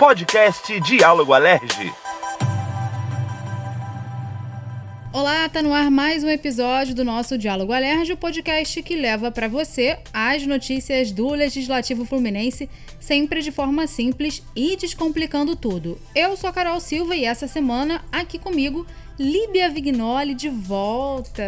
Podcast Diálogo Alerge. Olá, tá no ar mais um episódio do nosso Diálogo Alerge, o podcast que leva para você as notícias do Legislativo Fluminense, sempre de forma simples e descomplicando tudo. Eu sou a Carol Silva e essa semana aqui comigo Líbia Vignoli de volta.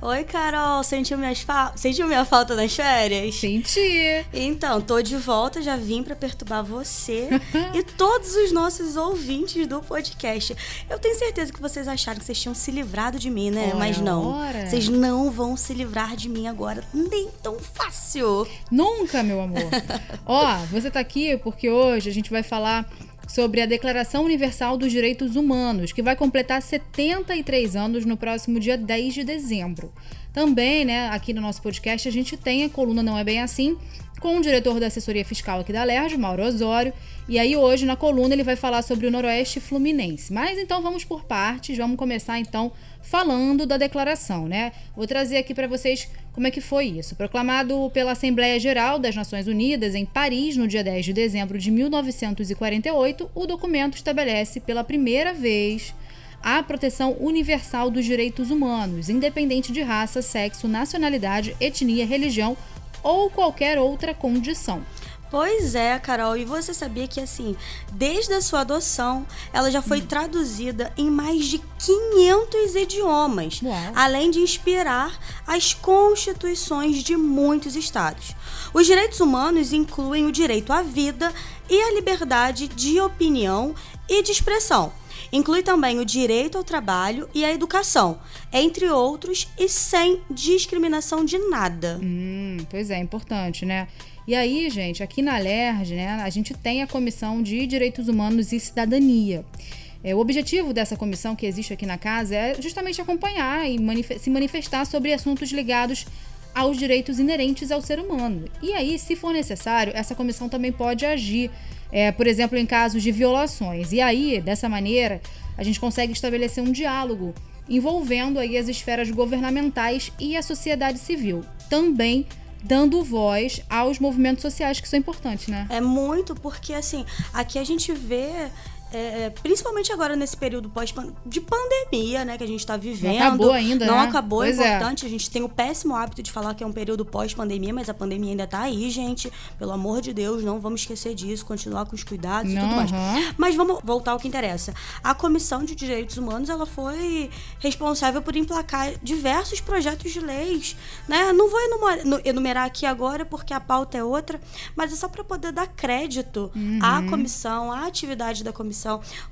Oi, Carol. Sentiu, minhas fa... Sentiu minha falta nas férias? Senti. Então, tô de volta, já vim para perturbar você e todos os nossos ouvintes do podcast. Eu tenho certeza que vocês acharam que vocês tinham se livrado de mim, né? Ora, Mas não. ora. Vocês não vão se livrar de mim agora, nem tão fácil. Nunca, meu amor. Ó, você tá aqui porque hoje a gente vai falar sobre a Declaração Universal dos Direitos Humanos, que vai completar 73 anos no próximo dia 10 de dezembro. Também, né, aqui no nosso podcast a gente tem a coluna Não é Bem Assim, com o diretor da assessoria fiscal aqui da LERJ, Mauro Osório. E aí hoje na coluna ele vai falar sobre o Noroeste Fluminense. Mas então vamos por partes, vamos começar então falando da declaração, né? Vou trazer aqui para vocês como é que foi isso. Proclamado pela Assembleia Geral das Nações Unidas em Paris no dia 10 de dezembro de 1948, o documento estabelece pela primeira vez a proteção universal dos direitos humanos, independente de raça, sexo, nacionalidade, etnia, religião ou qualquer outra condição. Pois é, Carol, e você sabia que assim, desde a sua adoção, ela já foi traduzida em mais de 500 idiomas, Uau. além de inspirar as constituições de muitos estados. Os direitos humanos incluem o direito à vida e à liberdade de opinião e de expressão. Inclui também o direito ao trabalho e à educação, entre outros, e sem discriminação de nada. Hum, pois é, importante, né? E aí, gente, aqui na LERJ, né, a gente tem a Comissão de Direitos Humanos e Cidadania. É, o objetivo dessa comissão que existe aqui na casa é justamente acompanhar e se manifestar sobre assuntos ligados aos direitos inerentes ao ser humano. E aí, se for necessário, essa comissão também pode agir, é, por exemplo, em casos de violações. E aí, dessa maneira, a gente consegue estabelecer um diálogo envolvendo aí as esferas governamentais e a sociedade civil. Também dando voz aos movimentos sociais, que são importantes, né? É muito, porque assim, aqui a gente vê. É, principalmente agora nesse período pós de pandemia, né, que a gente está vivendo. acabou ainda, Não né? acabou, Pois é é. importante. A gente tem o péssimo hábito de falar que é um período pós-pandemia, mas a pandemia ainda tá aí, gente. Pelo amor de Deus, não vamos esquecer disso, continuar com os cuidados e Não, tudo mais. Mas vamos voltar ao que interessa. A Comissão de Direitos Humanos, ela foi responsável por emplacar diversos projetos de leis, né? Não vou enumer- nu- enumerar aqui agora porque a pauta é outra, mas é só para poder dar crédito à Uhum. comissão, à atividade da comissão,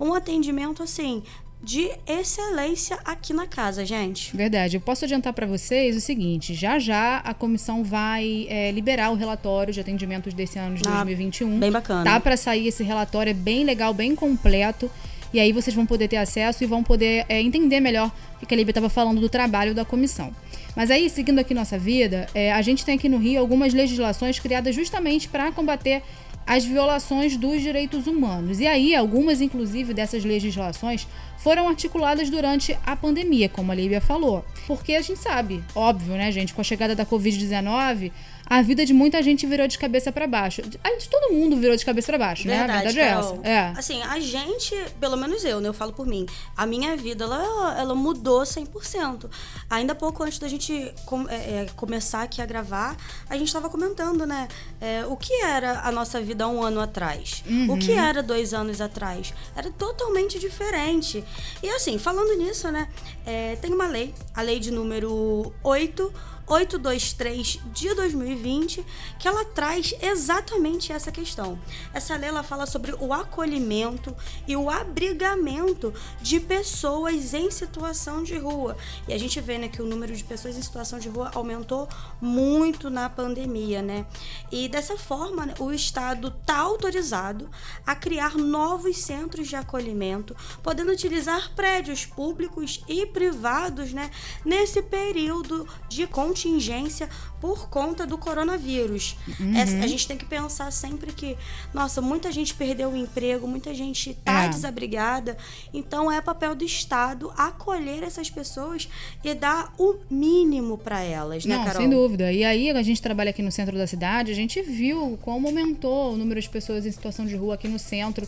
um atendimento assim de excelência aqui na casa, gente. Verdade. Eu posso adiantar para vocês o seguinte: já já a comissão vai é, liberar o relatório de atendimentos desse ano de Ah, 2021. bem bacana. Tá para sair esse relatório, é bem legal, bem completo. E aí vocês vão poder ter acesso e vão poder é, entender melhor o que a Líbia estava falando do trabalho da comissão. Mas aí, seguindo aqui nossa vida, é, a gente tem aqui no Rio algumas legislações criadas justamente para combater as violações dos direitos humanos. E aí, algumas, inclusive, dessas legislações foram articuladas durante a pandemia, como a Líbia falou. Porque a gente sabe, óbvio, né, gente, com a chegada da Covid-19, a vida de muita gente virou de cabeça para baixo. A de todo mundo virou de cabeça para baixo, né? A verdade é Carol. essa. É. Assim, a gente, pelo menos eu, né? Eu falo por mim. A minha vida, ela, ela mudou 100%. Ainda pouco antes da gente com- é, é, começar aqui a gravar, a gente estava comentando, né? é, o que era a nossa vida há um ano atrás? O que era dois anos atrás? Era totalmente diferente. E assim, falando nisso, né? é, tem uma lei, a lei de número 8. 823 de 2020, que ela traz exatamente essa questão. Essa lei ela fala sobre o acolhimento e o abrigamento de pessoas em situação de rua. E a gente vê né, que o número de pessoas em situação de rua aumentou muito na pandemia, né? E dessa forma, né, o Estado está autorizado a criar novos centros de acolhimento, podendo utilizar prédios públicos e privados, né, nesse período de contingência por conta do coronavírus. Essa- a gente tem que pensar sempre que, nossa, muita gente perdeu o emprego, muita gente está É. desabrigada, então é papel do Estado acolher essas pessoas e dar o mínimo para elas, né, Não, Carol? sem dúvida. E aí, a gente trabalha aqui no centro da cidade, a gente viu como aumentou o número de pessoas em situação de rua aqui no centro.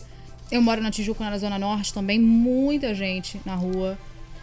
Eu moro na Tijuca, na Zona Norte também, muita gente na rua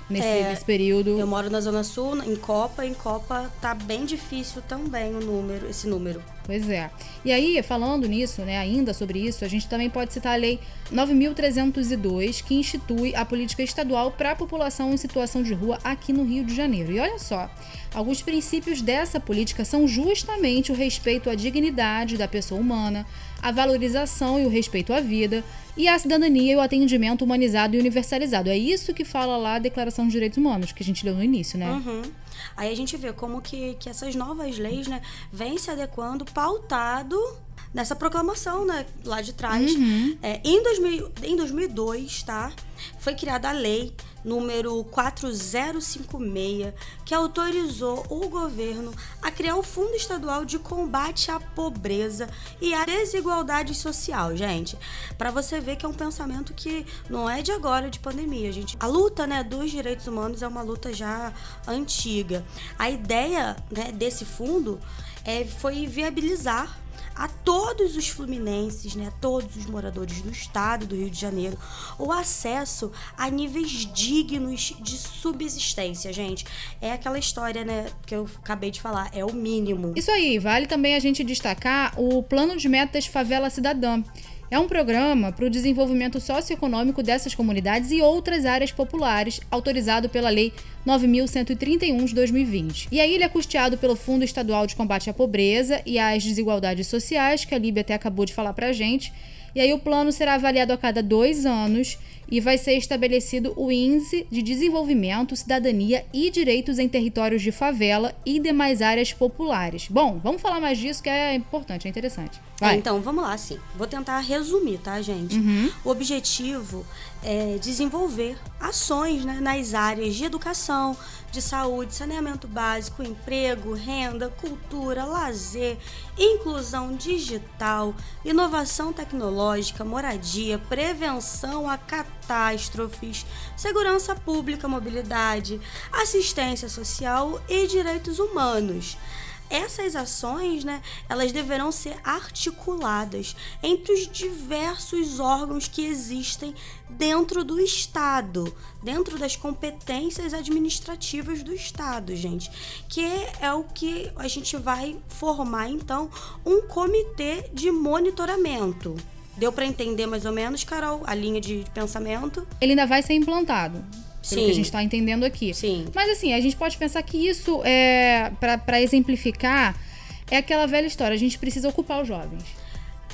nesse, É, nesse período. Eu moro na Zona Sul, em Copa. Em Copa tá bem difícil também o número, esse número. Pois é. E aí, falando nisso, né, ainda sobre isso, a gente também pode citar a Lei 9.302, que institui a política estadual para a população em situação de rua aqui no Rio de Janeiro. E olha só, alguns princípios dessa política são justamente o respeito à dignidade da pessoa humana, a valorização e o respeito à vida, e a cidadania e o atendimento humanizado e universalizado. É isso que fala lá a Declaração de Direitos Humanos, que a gente leu no início, né? Uhum. Aí a gente vê como que, que essas novas leis, né, vêm se adequando, pautado nessa proclamação, né, lá de trás. É, em, 2000, em 2002, tá, foi criada a lei número 4056, que autorizou o governo a criar o Fundo Estadual de Combate à Pobreza e à Desigualdade Social, gente. Para você ver que é um pensamento que não é de agora, de pandemia, gente. A luta, né, dos direitos humanos é uma luta já antiga. A ideia, né, desse fundo é, foi viabilizar a todos os fluminenses, né, a todos os moradores do estado do Rio de Janeiro, o acesso a níveis dignos de subsistência, gente. É aquela história, né, que eu acabei de falar, é o mínimo. Isso aí, vale também a gente destacar o Plano de Metas Favela Cidadã. É um programa para o desenvolvimento socioeconômico dessas comunidades e outras áreas populares, autorizado pela Lei 9.131 de 2020. E aí ele é custeado pelo Fundo Estadual de Combate à Pobreza e às Desigualdades Sociais, que a Líbia até acabou de falar para a gente. E aí o plano será avaliado a cada dois anos e vai ser estabelecido o Índice de Desenvolvimento, Cidadania e Direitos em Territórios de Favela e demais áreas populares. Bom, vamos falar mais disso que é importante, é interessante. Vai. É, então, vamos lá, sim. Vou tentar resumir, tá, gente? O objetivo é desenvolver ações né, nas áreas de educação, de saúde, saneamento básico, emprego, renda, cultura, lazer, inclusão digital, inovação tecnológica, moradia, prevenção a catástrofes, segurança pública, mobilidade, assistência social e direitos humanos. Essas ações, né, elas deverão ser articuladas entre os diversos órgãos que existem dentro do Estado, dentro das competências administrativas do Estado, gente, que é o que a gente vai formar então um comitê de monitoramento. Deu para entender mais ou menos, Carol, a linha de pensamento? Ele ainda vai ser implantado. Pelo Sim. que a gente está entendendo aqui. Sim. Mas assim, a gente pode pensar que isso é para exemplificar é aquela velha história, a gente precisa ocupar os jovens.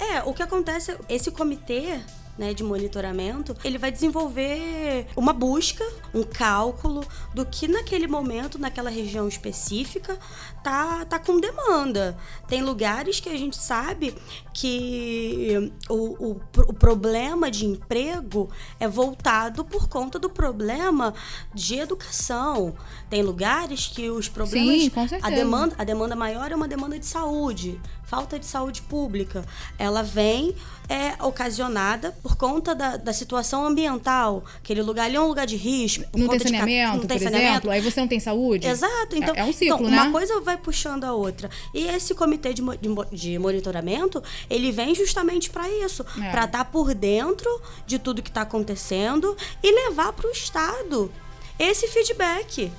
É, o que acontece, esse comitê né, de monitoramento, ele vai desenvolver uma busca, um cálculo do que naquele momento, naquela região específica, tá, tá com demanda. Tem lugares que a gente sabe que o, o, o problema de emprego é voltado por conta do problema de educação. Tem lugares que os problemas. Sim, com a demanda, a demanda maior é uma demanda de saúde, falta de saúde pública. Ela vem é, ocasionada por conta da, da situação ambiental. Aquele lugar ali é um lugar de risco. por Não tem conta de saneamento, não tem por saneamento. exemplo, aí você não tem saúde. Exato, então, é um ciclo, então, né? uma coisa vai puxando a outra. E esse comitê de, de de monitoramento, ele vem justamente para isso, É. para estar por dentro de tudo que está acontecendo e levar para o Estado esse feedback.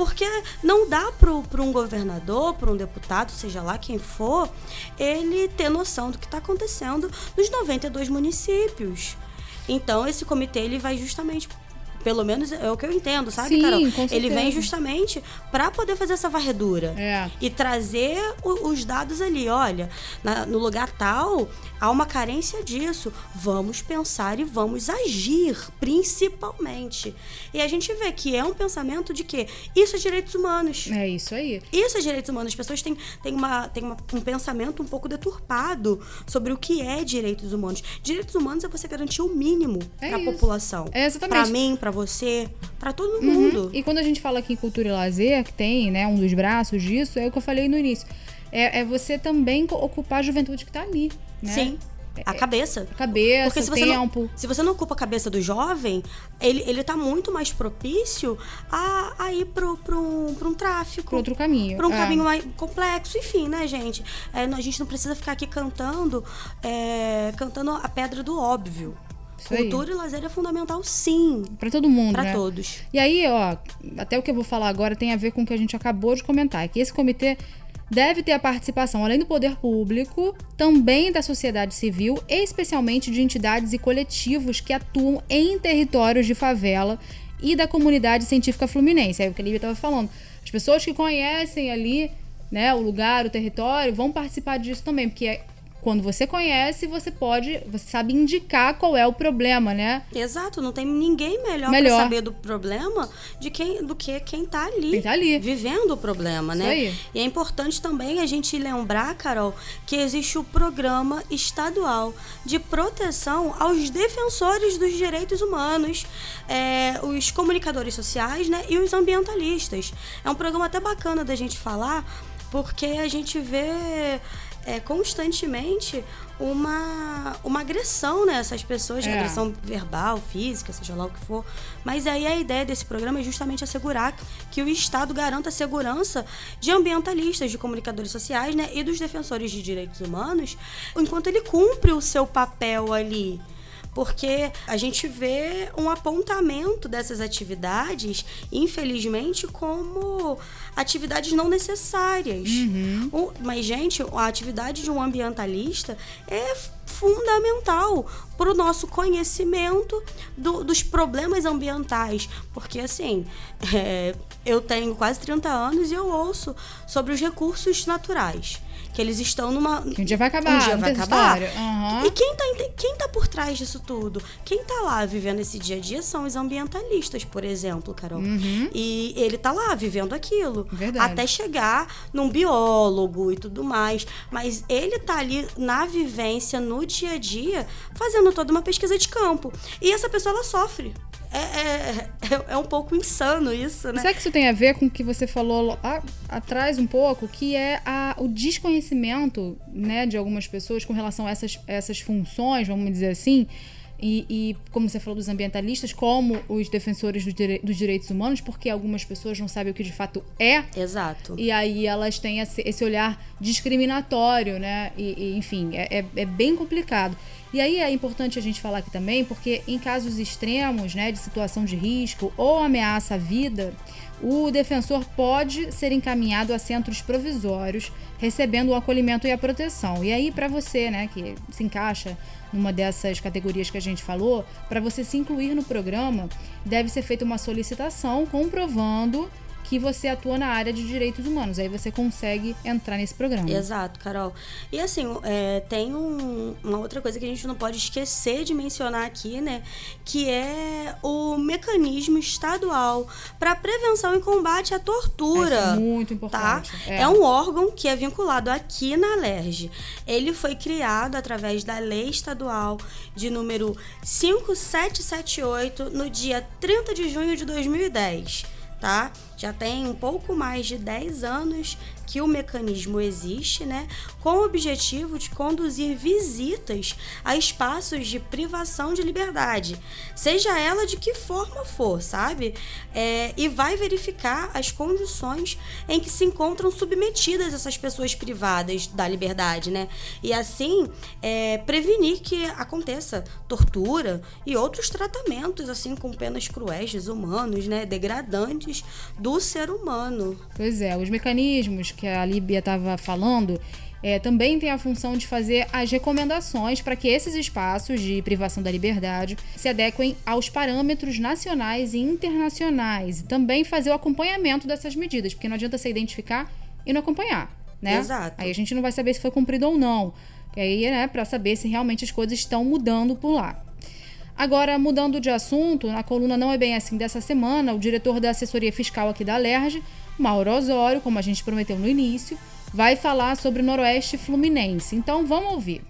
Porque não dá para um governador, para um deputado, seja lá quem for, ele ter noção do que está acontecendo nos 92 municípios. Então, esse comitê ele vai justamente, pelo menos é o que eu entendo, sabe, Sim, Carol? Ele vem justamente para poder fazer essa varredura É. e trazer o- os dados ali. Olha, na- no lugar tal há uma carência disso. Vamos pensar e vamos agir, principalmente. E a gente vê que é um pensamento de que isso é direitos humanos. É isso aí. Isso é direitos humanos. As pessoas têm, têm, uma, têm uma- um pensamento um pouco deturpado sobre o que é direitos humanos. Direitos humanos é você garantir o mínimo É para a população. É exatamente. Para mim, para você, para todo Uhum. mundo. E quando a gente fala aqui em cultura e lazer, que tem, né, um dos braços disso, é o que eu falei no início. É, é você também ocupar a juventude que tá ali, né? Sim. A cabeça. A cabeça, Porque se você, tempo. não, se você não ocupa a cabeça do jovem, ele, ele tá muito mais propício a, a ir pro, pro, um, pro um tráfico. Por outro caminho. Pra um é. caminho mais complexo, enfim, né, gente? É, a gente não precisa ficar aqui cantando, é, cantando a pedra do óbvio. Cultura e lazer é fundamental, sim. Para todo mundo, Para né? todos. E aí, ó, até o que eu vou falar agora tem a ver com o que a gente acabou de comentar, que esse comitê deve ter a participação, além do poder público, também da sociedade civil, especialmente de entidades e coletivos que atuam em territórios de favela e da comunidade científica fluminense. É o que a Lívia estava falando. As pessoas que conhecem ali, né, o lugar, o território, vão participar disso também, porque é quando você conhece, você pode, você sabe indicar qual é o problema, né? Exato, não tem ninguém melhor, Melhor. pra saber do problema de quem, do que quem tá ali. Quem tá ali. Vivendo o problema, Isso né? aí. E é importante também a gente lembrar, Carol, que existe o programa estadual de proteção aos defensores dos direitos humanos, é, os comunicadores sociais, né? E os ambientalistas. É um programa até bacana da gente falar, porque a gente vê é, constantemente uma, uma agressão nessas pessoas, É. agressão verbal, física, seja lá o que for. Mas aí a ideia desse programa é justamente assegurar que o Estado garanta a segurança de ambientalistas, de comunicadores sociais né, e dos defensores de direitos humanos, enquanto ele cumpre o seu papel ali. Porque a gente vê um apontamento dessas atividades, infelizmente, como atividades não necessárias. O- mas, gente, a atividade de um ambientalista é fundamental para o nosso conhecimento do- dos problemas ambientais. Porque, assim, é, eu tenho quase 30 anos e eu ouço sobre os recursos naturais. Que eles estão numa. Que um dia vai acabar, Um dia vai acabar. Aham. E quem tá, quem tá por trás disso tudo? Quem tá lá vivendo esse dia a dia são os ambientalistas, por exemplo, Carol. E ele tá lá vivendo aquilo. Uhum. Verdade. Até chegar num biólogo e tudo mais. Mas ele tá ali na vivência, no dia a dia, fazendo toda uma pesquisa de campo. E essa pessoa, ela sofre. É, é, é, é um pouco insano isso, né? Será que isso tem a ver com o que você falou lá atrás um pouco, que é a- o desconhecimento né, de algumas pessoas com relação a essas, essas funções, vamos dizer assim, e, e como você falou dos ambientalistas, como os defensores do dire- dos direitos humanos, porque algumas pessoas não sabem o que de fato é Exato. e aí elas têm esse, esse olhar discriminatório, né? E, e, enfim, é, é- é bem complicado. E aí é importante a gente falar aqui também, porque em casos extremos, né, de situação de risco ou ameaça à vida, o defensor pode ser encaminhado a centros provisórios, recebendo o acolhimento e a proteção. E aí, para você, né, que se encaixa numa dessas categorias que a gente falou, para você se incluir no programa, deve ser feita uma solicitação comprovando que você atua na área de direitos humanos. Aí você consegue entrar nesse programa. Exato, Carol. E assim, é, tem um- uma outra coisa que a gente não pode esquecer de mencionar aqui, né? Que é o mecanismo estadual para prevenção e combate à tortura. É muito Tá? importante. É. um órgão que é vinculado aqui na LERJ. Ele foi criado através da lei estadual de número 5778 no dia 30 de junho de 2010, tá? Já tem um pouco mais de 10 anos que o mecanismo existe, né? Com o objetivo de conduzir visitas a espaços de privação de liberdade, seja ela de que forma for, sabe? É, e vai verificar as condições em que se encontram submetidas essas pessoas privadas da liberdade, né? E assim é, prevenir que aconteça tortura e outros tratamentos, assim, com penas cruéis, desumanos, né? Degradantes do ser humano. Pois é, os mecanismos que a Líbia estava falando é, também tem a função de fazer as recomendações para que esses espaços de privação da liberdade se adequem aos parâmetros nacionais e internacionais. E também fazer o acompanhamento dessas medidas, porque não adianta você identificar e não acompanhar, né? Exato. Aí a gente não vai saber se foi cumprido ou não. E aí, né, para saber se realmente as coisas estão mudando por lá. Agora, mudando de assunto, na coluna Não é Bem Assim dessa semana, o diretor da assessoria fiscal aqui da LERJ, Mauro Osório, como a gente prometeu no início, vai falar sobre o Noroeste Fluminense. Então, vamos ouvir.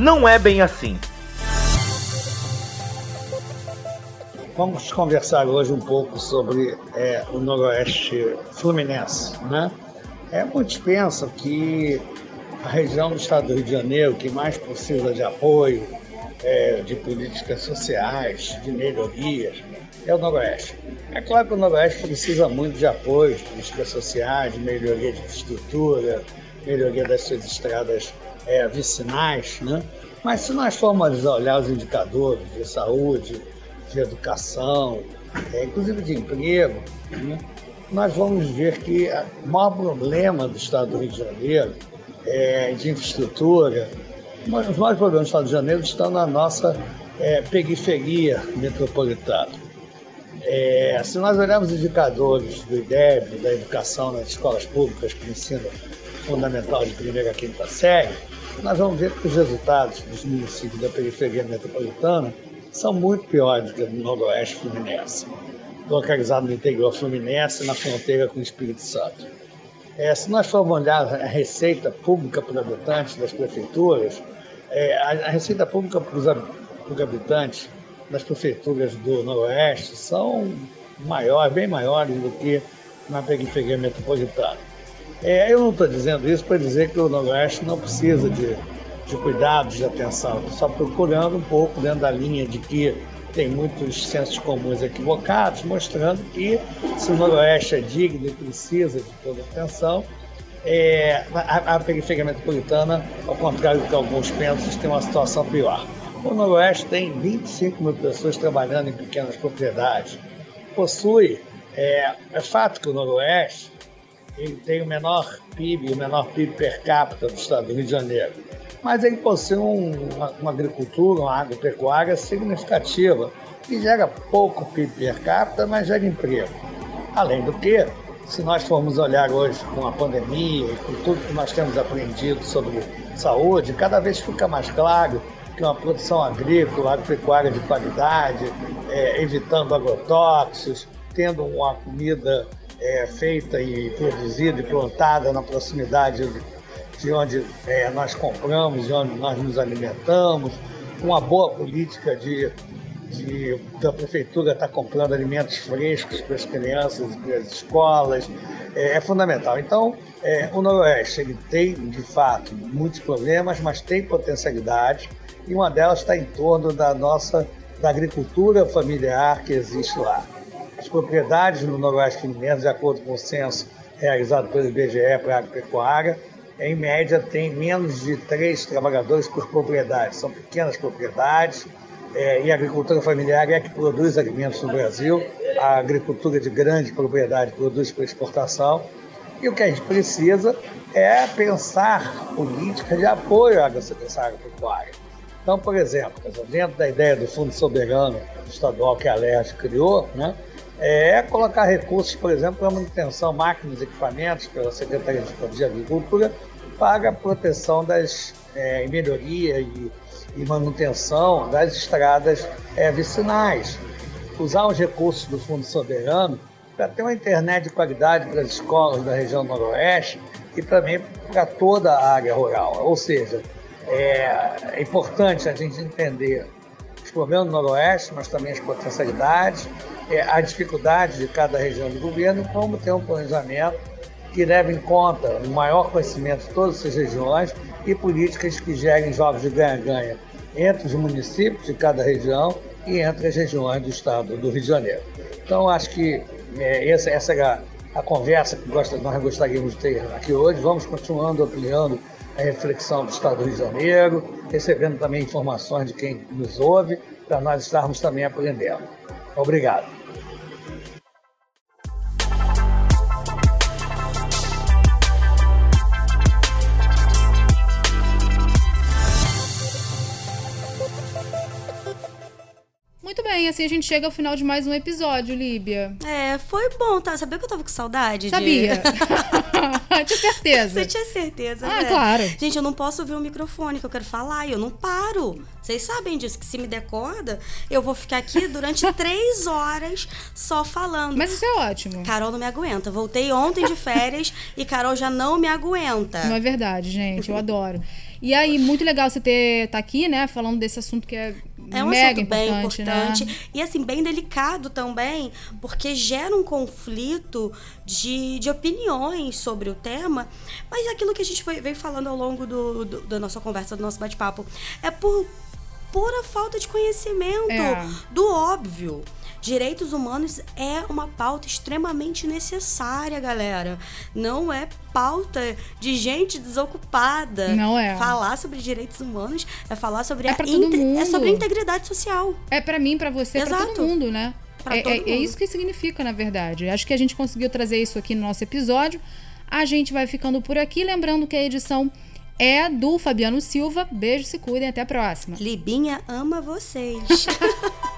Não é bem assim. Vamos conversar hoje um pouco sobre é, o Noroeste Fluminense. Né? É, muitos pensam que a região do estado do Rio de Janeiro que mais precisa de apoio, é, de políticas sociais, de melhorias, é o Noroeste. É claro que o Noroeste precisa muito de apoio, de políticas sociais, de melhoria de infraestrutura, melhoria das suas estradas é, vicinais, né? Mas se nós formos olhar os indicadores de saúde, de educação, é, inclusive de emprego, né? Nós vamos ver que o maior problema do Estado do Rio de Janeiro é de infraestrutura, os maiores problemas do Estado de Janeiro estão na nossa é, periferia metropolitana. É, se nós olharmos os indicadores do IDEB, da educação nas escolas públicas que ensino fundamental de primeira a quinta série, nós vamos ver que os resultados dos municípios da periferia metropolitana são muito piores do que no Noroeste Fluminense, localizado no interior Fluminense, na fronteira com o Espírito Santo. É, se nós formos olhar a receita pública por habitante das prefeituras, é, a, a, receita pública por, por habitante das prefeituras do Noroeste são maiores, bem maiores do que na periferia metropolitana. É, eu não estou dizendo isso para dizer que o Noroeste não precisa de, de cuidados, de atenção, só procurando um pouco dentro da linha de que tem muitos sensos comuns equivocados, mostrando que se o Noroeste é digno e precisa de toda atenção, é, a, a periferia metropolitana, ao contrário do que alguns pensam, tem uma situação pior. O Noroeste tem 25 mil pessoas trabalhando em pequenas propriedades. Possui, é, é fato que o Noroeste ele tem o menor PIB, o menor PIB per capita do estado do Rio de Janeiro. Mas ele possui um, uma, uma, agricultura, uma agropecuária significativa, que gera pouco PIB per capita, mas gera emprego. Além do que, se nós formos olhar hoje com a pandemia e com tudo que nós temos aprendido sobre saúde, cada vez fica mais claro que uma produção agrícola, agropecuária de qualidade, é, evitando agrotóxicos, tendo uma comida é, feita e produzida e plantada na proximidade de onde é, nós compramos, de onde nós nos alimentamos, uma boa política de, de da prefeitura estar tá comprando alimentos frescos para as crianças para as escolas, é, é fundamental. Então, é, o Noroeste ele tem, de fato, muitos problemas, mas tem potencialidade e uma delas está em torno da nossa da agricultura familiar que existe lá. As propriedades no Noroeste de acordo com o censo realizado pelo IBGE para a agropecuária, em média tem menos de três trabalhadores por propriedade. São pequenas propriedades é, e a agricultura familiar é que produz alimentos no Brasil. A agricultura de grande propriedade produz para exportação. E o que a gente precisa é pensar política de apoio à agropecuária. Então, por exemplo, dentro da ideia do Fundo Soberano Estadual que a LERJ criou, né, é colocar recursos, por exemplo, para manutenção, máquinas e equipamentos pela Secretaria de Agricultura para a proteção das é, melhoria e, e, manutenção das estradas é, vicinais. Usar os recursos do Fundo Soberano para ter uma internet de qualidade para as escolas da região noroeste e também para toda a área rural. Ou seja, é, é importante a gente entender os problemas do Noroeste, mas também as potencialidades, é, a dificuldade de cada região do governo, como ter um planejamento que leve em conta o maior conhecimento de todas essas regiões e políticas que gerem jogos de ganha-ganha entre os municípios de cada região e entre as regiões do estado do Rio de Janeiro. Então, acho que é, essa, essa é a, a conversa que nós gostaríamos de ter aqui hoje. Vamos continuando ampliando a reflexão do Estado do Rio de Janeiro, recebendo também informações de quem nos ouve, para nós estarmos também aprendendo. Obrigado. Bem, assim a gente chega ao final de mais um episódio, Líbia. É, foi bom, tá? Sabia que eu tava com saudade? Sabia. De... tinha certeza. Você tinha certeza, Ah, né? claro. Gente, eu não posso ouvir o microfone que eu quero falar e eu não paro. Vocês sabem disso, que se me der corda, eu vou ficar aqui durante três horas só falando. Mas isso é ótimo. Carol não me aguenta. Voltei ontem de férias e Carol já não me aguenta. Não é verdade, gente. Eu adoro. E aí, muito legal você ter tá aqui, né, falando desse assunto que é, é um mega assunto bem importante, importante né? e assim bem delicado também, porque gera um conflito de, de opiniões sobre o tema, mas aquilo que a gente foi, veio falando ao longo do, do, da nossa conversa, do nosso bate-papo, é por pura falta de conhecimento É. do óbvio. Direitos humanos é uma pauta extremamente necessária, galera. Não é pauta de gente desocupada. Não é. Falar sobre direitos humanos é falar sobre É a inte- é sobre a integridade social. É pra mim, pra você, pra Exato. todo mundo, né? É, é- é mundo. isso que significa, na verdade. Acho que a gente conseguiu trazer isso aqui no nosso episódio. A gente vai ficando por aqui. Lembrando que a edição é do Fabiano Silva. Beijo, se cuidem. Até a próxima. Libinha ama vocês.